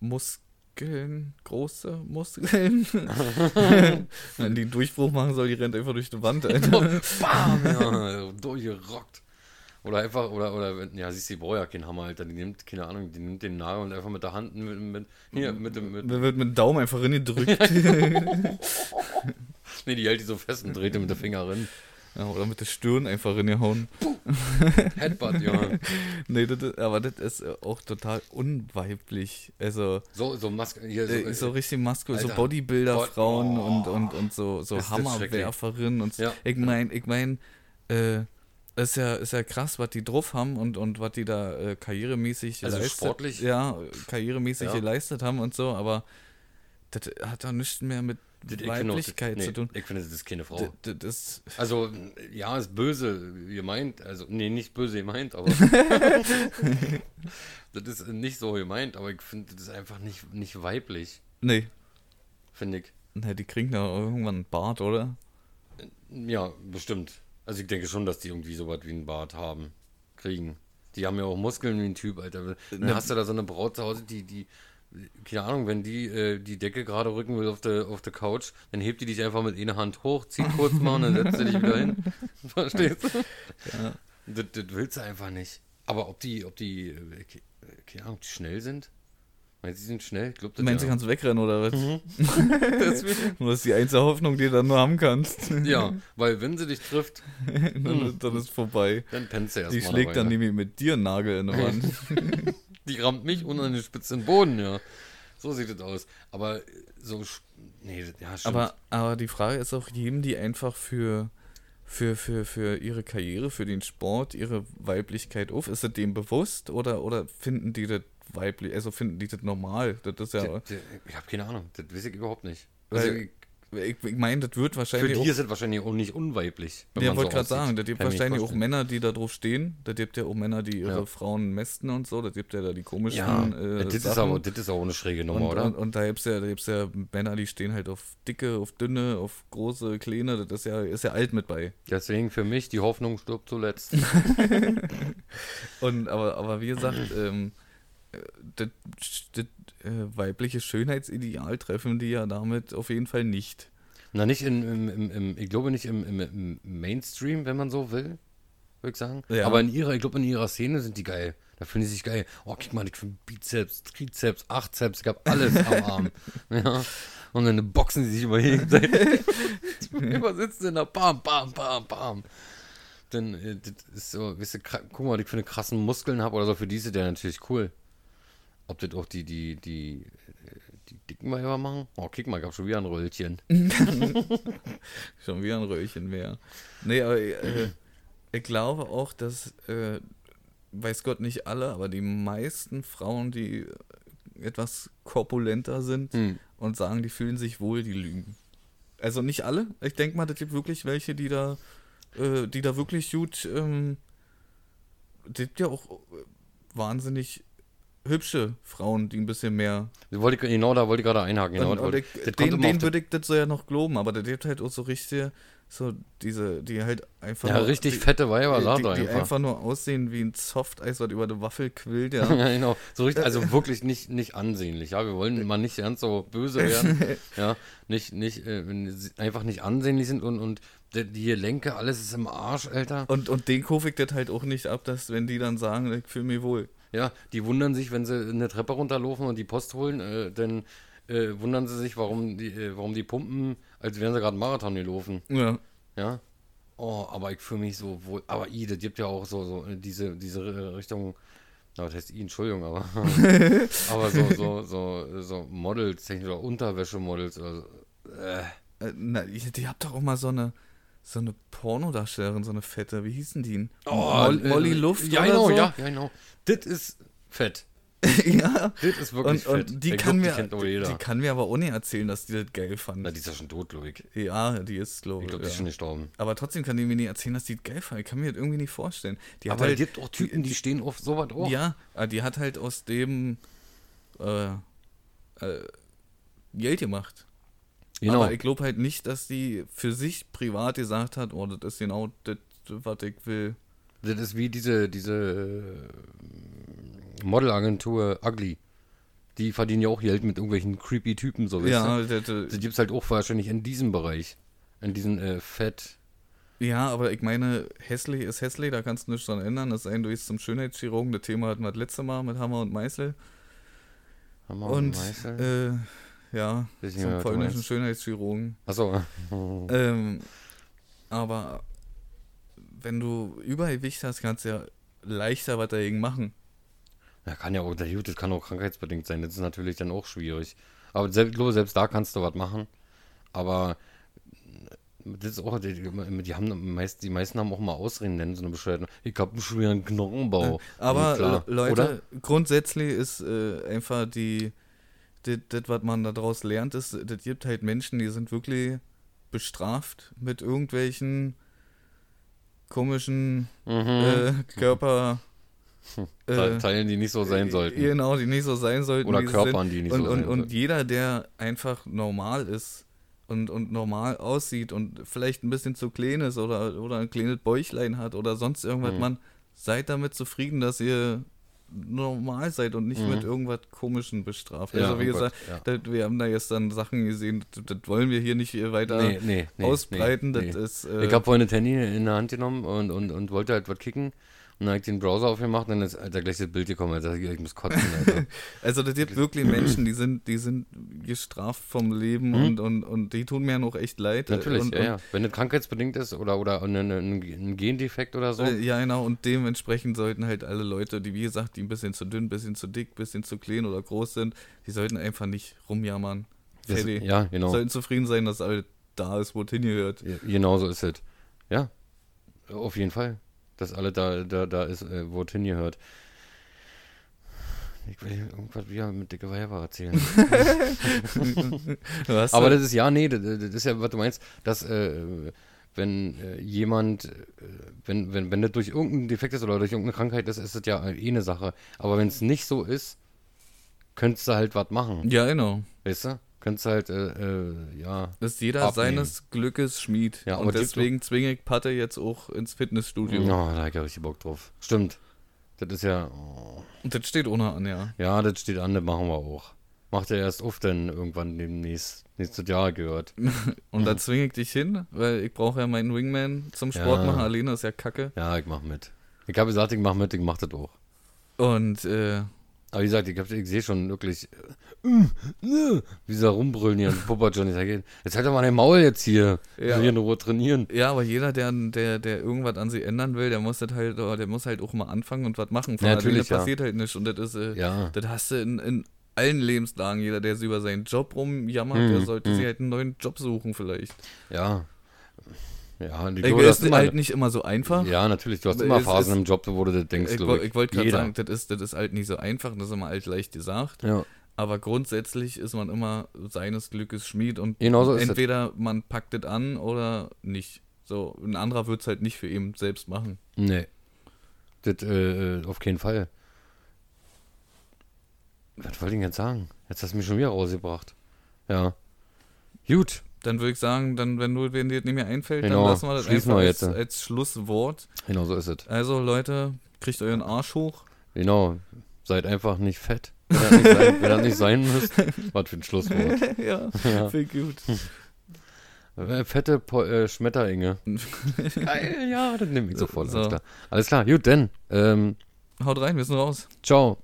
Muskeln, große Muskeln. <laughs> Wenn die einen Durchbruch machen soll, die rennt einfach durch die Wand.
Bam, ja, durchgerockt. Oder einfach, oder, oder, ja, siehst du, die braucht ja keinen Hammer, Alter. Die nimmt, keine Ahnung, die nimmt den Nagel und einfach mit der Hand, mit, mit, hier, mit dem, mit,
wird mit dem Daumen einfach reingedrückt. <laughs> <laughs>
nee, die hält die so fest und dreht die mit der Finger rein.
ja, oder mit der Stirn einfach reingehauen.
Headbutt, ja. <laughs>
Nee, das aber das ist auch total unweiblich. Also,
So, so Maske, hier, so,
äh, so richtig maskulin, so. Bodybuilder-Frauen
Gott,
und,
oh.
und, und so, so Hammerwerferinnen und so.
Ja.
Ich mein, ich mein, äh, ist ja, ist ja krass, was die drauf haben und, und was die da äh, karrieremäßig
Also
geleistet,
sportlich?
ja, karrieremäßig
Ja.
geleistet haben und so, aber das hat doch nichts mehr mit
das-
Weiblichkeit
nee,
zu tun.
Ich finde, das ist keine Frau.
Das, das
Also, ja, ist böse gemeint. Also, nee, nicht böse gemeint, aber. <laughs> das ist nicht so gemeint, aber ich finde, das ist einfach nicht, nicht weiblich,
nee,
finde ich.
nee, die kriegen da irgendwann einen Bart, oder?
Ja, bestimmt. Also, ich denke schon, dass die irgendwie so was wie einen Bart haben, kriegen. Die haben ja auch Muskeln wie ein Typ, Alter. Dann
Ne.
hast du da so eine Braut zu Hause, die, die, keine Ahnung, wenn die äh, die Decke gerade rücken will auf der auf der Couch, dann hebt die dich einfach mit einer Hand hoch, zieht kurz mal und dann setzt du dich wieder hin. <laughs> Verstehst du?
Ja.
Das, das willst du einfach nicht. Aber ob die, ob die, äh, ke- keine Ahnung, schnell sind? Meinst du, die sind schnell? Ich glaube, das
Meinst du,
ja.
kannst wegrennen oder was?
Mhm. <laughs> <laughs>
Das ist die einzige Hoffnung, die du dann nur haben kannst.
Ja, <laughs> weil wenn sie dich trifft,
dann, dann ist vorbei.
dann pennst du
Die
erstmal.
schlägt dann nämlich mit dir einen Nagel in die Wand.
Die rammt mich und an den spitzen Boden, ja. So sieht es aus. Aber äh, so, nee, das- ja, stimmt.
aber, aber die Frage ist auch, geben die einfach für, für, für, für ihre Karriere, für den Sport, ihre Weiblichkeit auf? Ist es dem bewusst oder, oder finden die das weiblich, also finden die das normal? Das ist ja,
Das- das- ich habe keine Ahnung, das weiß ich überhaupt nicht.
Weil-
Also, ich,
ich, ich meine, das wird
für
wahrscheinlich
die
auch
ist es wahrscheinlich auch nicht unweiblich. wenn
Ja, wollte
so
gerade sagen, da gibt
Kann
wahrscheinlich auch. Männer, die da drauf stehen. Da gibt ja auch Männer, die ihre
Ja.
Frauen mästen und so. Da gibt ja da die komischen
Ja,
äh,
das, ist aber, das ist auch eine schräge Nummer,
und,
oder?
und, und da gibt's ja, da gibt's ja Männer, die stehen halt auf dicke, auf dünne, auf große, kleine. Das ist ja, ist ja alt mit bei.
Deswegen für mich, die Hoffnung stirbt zuletzt. <laughs>
Und aber, aber wie gesagt, <clears throat> ähm, äh, das, das äh, weibliche Schönheitsideal treffen die ja damit auf jeden Fall nicht.
Na, nicht in, im, im, im, ich glaube nicht im, im, Mainstream, wenn man so will, würde ich sagen.
Ja.
Aber in ihrer, ich glaube, in ihrer Szene sind die geil. Da finde ich sich geil. Oh, guck mal, ich finde Bizeps, Trizeps, Achtzeps, ich habe alles am Arm. <laughs> Ja. Und dann boxen sie sich immer gegenseitig. <laughs> <laughs> immer sitzen in der Bam, Bam, Bam, Bam. Dann, äh, das ist so, weißt du, guck mal, was ich für eine krassen Muskeln habe oder so, für diese der natürlich cool. Ob das auch die, die, die, äh, die dicken Weiber machen? Oh, guck mal, habe schon wieder ein Röllchen. <laughs>
Schon wieder ein Röhrchen mehr. Nee, aber äh, ich glaube auch, dass äh, weiß Gott nicht alle, aber die meisten Frauen, die etwas korpulenter sind
Hm.
und sagen, die fühlen sich wohl, die lügen. Also nicht alle. Ich denke mal, das gibt wirklich welche, die da, äh, die da wirklich gut, ähm, gibt ja auch äh, wahnsinnig hübsche Frauen, die ein bisschen mehr.
Wollte genau da wollte ich gerade einhaken. Genau,
und,
wollte-
ich, den den würde ich das so ja noch glauben, aber da gibt halt auch so richtig, so diese, die halt einfach.
ja,
nur-
richtig
die,
fette Weiber,
die,
sagt
die,
er
die
einfach.
einfach nur aussehen wie ein Softeis, was über die Waffel quillt, ja. <laughs>
Ja, genau. So richtig, also wirklich nicht, nicht ansehnlich. Ja, wir wollen mal nicht ganz so böse <laughs> werden. ja, nicht, nicht, äh, wenn sie einfach nicht ansehnlich sind und, und die, die Gelenke, alles ist im Arsch, Alter.
Und, und den kaufe ich das halt auch nicht ab, dass wenn die dann sagen, ich fühle mich wohl.
Ja, die wundern sich, wenn sie eine Treppe runterlaufen und die Post holen, äh, dann äh, wundern sie sich, warum die, äh, warum die pumpen, als wären sie gerade einen Marathon gelaufen.
Ja.
Ja. Oh, aber ich fühle mich so wohl. Aber i, das gibt ja auch so, so äh, diese, diese Richtung. Na, was heißt i, Entschuldigung, aber. <laughs> aber so, so, so, so Models, technisch oder Unterwäschemodels oder so. Äh,
Äh, Na, ich, die habt doch auch mal so eine, so eine Pornodarstellerin, so eine fette, wie hießen die? denn? Mol-
äh,
Molly Luft
Ja,
oder
genau,
so?
ja, ja, genau. Das ist fett. <laughs>
ja.
Das ist wirklich
Und,
fett.
und die,
Ich
kann
glaub,
mir, die, die kann mir aber auch nicht erzählen, dass die das geil fand.
Na, die ist ja schon tot, ich.
ja, die ist, glaube
Ich
ich.
glaube, die ist schon gestorben.
Aber trotzdem kann die mir nicht erzählen, dass die das geil fand. Ich kann mir das irgendwie nicht vorstellen. Die
Aber es
halt,
gibt auch Typen, die stehen auf sowas auch.
Ja, die hat halt aus dem äh, äh, Geld gemacht.
Genau.
Aber ich glaube halt nicht, dass die für sich privat gesagt hat, oh, das ist genau das, was ich will.
Das ist wie diese, diese äh, Modelagentur Ugly. Die verdienen ja auch Geld mit irgendwelchen creepy Typen, so weißt
Ja,
du?
das, das,
Die gibt es halt auch wahrscheinlich in diesem Bereich. In diesen äh, Fett.
ja, aber ich meine, hässlich ist hässlich, da kannst du nichts dran ändern. Das sei du jetzt zum Schönheitschirurgen. Das Thema hatten wir das letzte Mal mit Hammer und Meißel.
Hammer
und
Meißel.
äh, ja,
mehr,
zum
du
polnischen. Schönheitschirurgen.
Achso. <laughs>
Ähm, aber wenn du Übergewicht hast, kannst du ja leichter was dagegen machen.
Ja, kann ja auch, der das kann auch krankheitsbedingt sein. Das ist natürlich dann auch schwierig. Aber selbst, selbst da kannst du was machen. Aber das ist auch, die, die haben meist, die meisten haben auch mal Ausreden, nennen so eine Beschwerden. Ich habe einen schweren Knochenbau.
Aber
Ja, klar.
Le- Leute,
Oder?
grundsätzlich ist äh, einfach die, das, was man daraus lernt, ist, das gibt halt Menschen, die sind wirklich bestraft mit irgendwelchen komischen
Mhm.
äh, Körper. Äh,
Teilen, die nicht so sein sollten.
Genau, die nicht so sein sollten.
Oder Körpern,
sind.
die nicht
und,
so
und,
sein
und
sollten.
jeder, der einfach normal ist und, und normal aussieht und vielleicht ein bisschen zu klein ist oder, oder ein kleines Bäuchlein hat oder sonst irgendwas,
Mhm.
man, seid damit zufrieden, dass ihr normal seid und nicht
Mhm.
mit irgendwas Komischen bestraft.
Ja,
also wie
oh Gott,
gesagt,
ja.
das, wir haben da gestern Sachen gesehen, das, das wollen wir hier nicht weiter
Nee, nee, nee,
ausbreiten. ist äh,
Ich habe vorhin eine Handy in der Hand genommen und, und, und wollte halt was kicken. Und dann habe ich den Browser aufgemacht und dann ist Alter, gleich das Bild gekommen. Alter, ich muss kotzen, <laughs> Alter.
Also das gibt wirklich Menschen, die sind, die sind gestraft vom Leben
Mhm.
und, und, und die tun mir noch echt leid.
Natürlich,
und,
ja, ja. Wenn das krankheitsbedingt ist oder, oder ein, ein, ein Gendefekt oder so.
Äh, ja, genau, und dementsprechend sollten halt alle Leute, die wie gesagt, die ein bisschen zu dünn, bisschen zu dick, bisschen zu klein oder groß sind, die sollten einfach nicht rumjammern.
das, ja, genau.
Sollten zufrieden sein, dass alles da ist, wo es hingehört.
Ja, Genau so ist es. Ja, auf jeden Fall. Dass alle da, da, da ist, äh, wo es hingehört. Ich will irgendwas wieder mit dicke Weiber erzählen. <laughs>
Hast
Aber
da-
das ist ja, nee, das, das ist ja, was du meinst, dass äh, wenn äh, jemand, äh, wenn, wenn, wenn das durch irgendeinen Defekt ist oder durch irgendeine Krankheit ist, ist das ja eh eine Sache. Aber wenn es nicht so ist, könntest du halt was machen.
ja, genau.
Weißt du? Könntest du halt, äh, äh, ja.
Dass jeder
Abnehmen.
seines Glückes Schmied.
Ja,
und deswegen zwinge ich Patte jetzt auch ins Fitnessstudio.
Oh, da hab ich ja richtig Bock drauf. Stimmt. Das ist ja. Oh.
Und das steht ohne an, ja.
Ja, das steht an, das machen wir auch. Macht er erst auf, denn irgendwann demnächst nächstes Jahr gehört. <laughs>
Und da zwinge ich dich hin, weil ich brauche ja meinen Wingman zum Sport
Ja.
machen. Alleine ist ja kacke.
Ja, ich mach mit. Ich habe gesagt, ich mach mit, ich mach das auch.
Und äh,
Aber wie gesagt, ich, ich sehe schon wirklich, äh, äh, wie sie da rumbrüllen hier Papa ich, jetzt halt doch mal dein Maul jetzt hier.
Ja.
hier in Ruhe trainieren.
ja, aber jeder, der, der, der irgendwas an sie ändern will, der muss das halt, oh, der muss halt auch mal anfangen und was machen. Von
Ja, natürlich, ja.
passiert halt nicht. Und das ist, äh,
Ja.
das hast du in, in allen Lebenslagen. Jeder, der sich über seinen Job rumjammert,
Mhm,
der sollte
mhm.
sich halt einen neuen Job suchen vielleicht.
Ja. Ja, die,
Ich
du
ist
immer,
halt nicht immer so einfach.
ja, natürlich, du hast immer
es
Phasen
ist-
im Job, wo du das denkst,
Ich, woll- ich wollte gerade sagen, das ist, das ist halt nicht so einfach, das ist immer halt leicht gesagt.
Ja,
Aber grundsätzlich ist man immer seines Glückes Schmied und
Genau so ist es.
entweder man packt es an oder nicht. So, ein anderer wird es halt nicht für ihn selbst machen.
nee. Das, äh, auf keinen Fall. Was wollte ich denn jetzt sagen? Jetzt hast du mich schon wieder rausgebracht. Ja. Gut,
Dann würde ich sagen, dann, wenn du, wenn dir das nicht mehr einfällt,
Genau,
dann lassen wir das
schließen
einfach
wir
als,
jetzt.
als Schlusswort.
genau so ist es.
Also Leute, kriegt euren Arsch hoch.
Genau. Seid einfach nicht fett. Wenn das nicht sein, wenn das nicht sein müsst. <laughs> Was für ein Schlusswort. <laughs>
ja,
Ja.
viel gut.
Äh, Fette po äh, Schmetterlinge. <laughs> Geil, ja, das nehme ich sofort.
So.
Alles klar. Alles klar, gut, denn. Ähm,
Haut rein, wir sind raus.
ciao.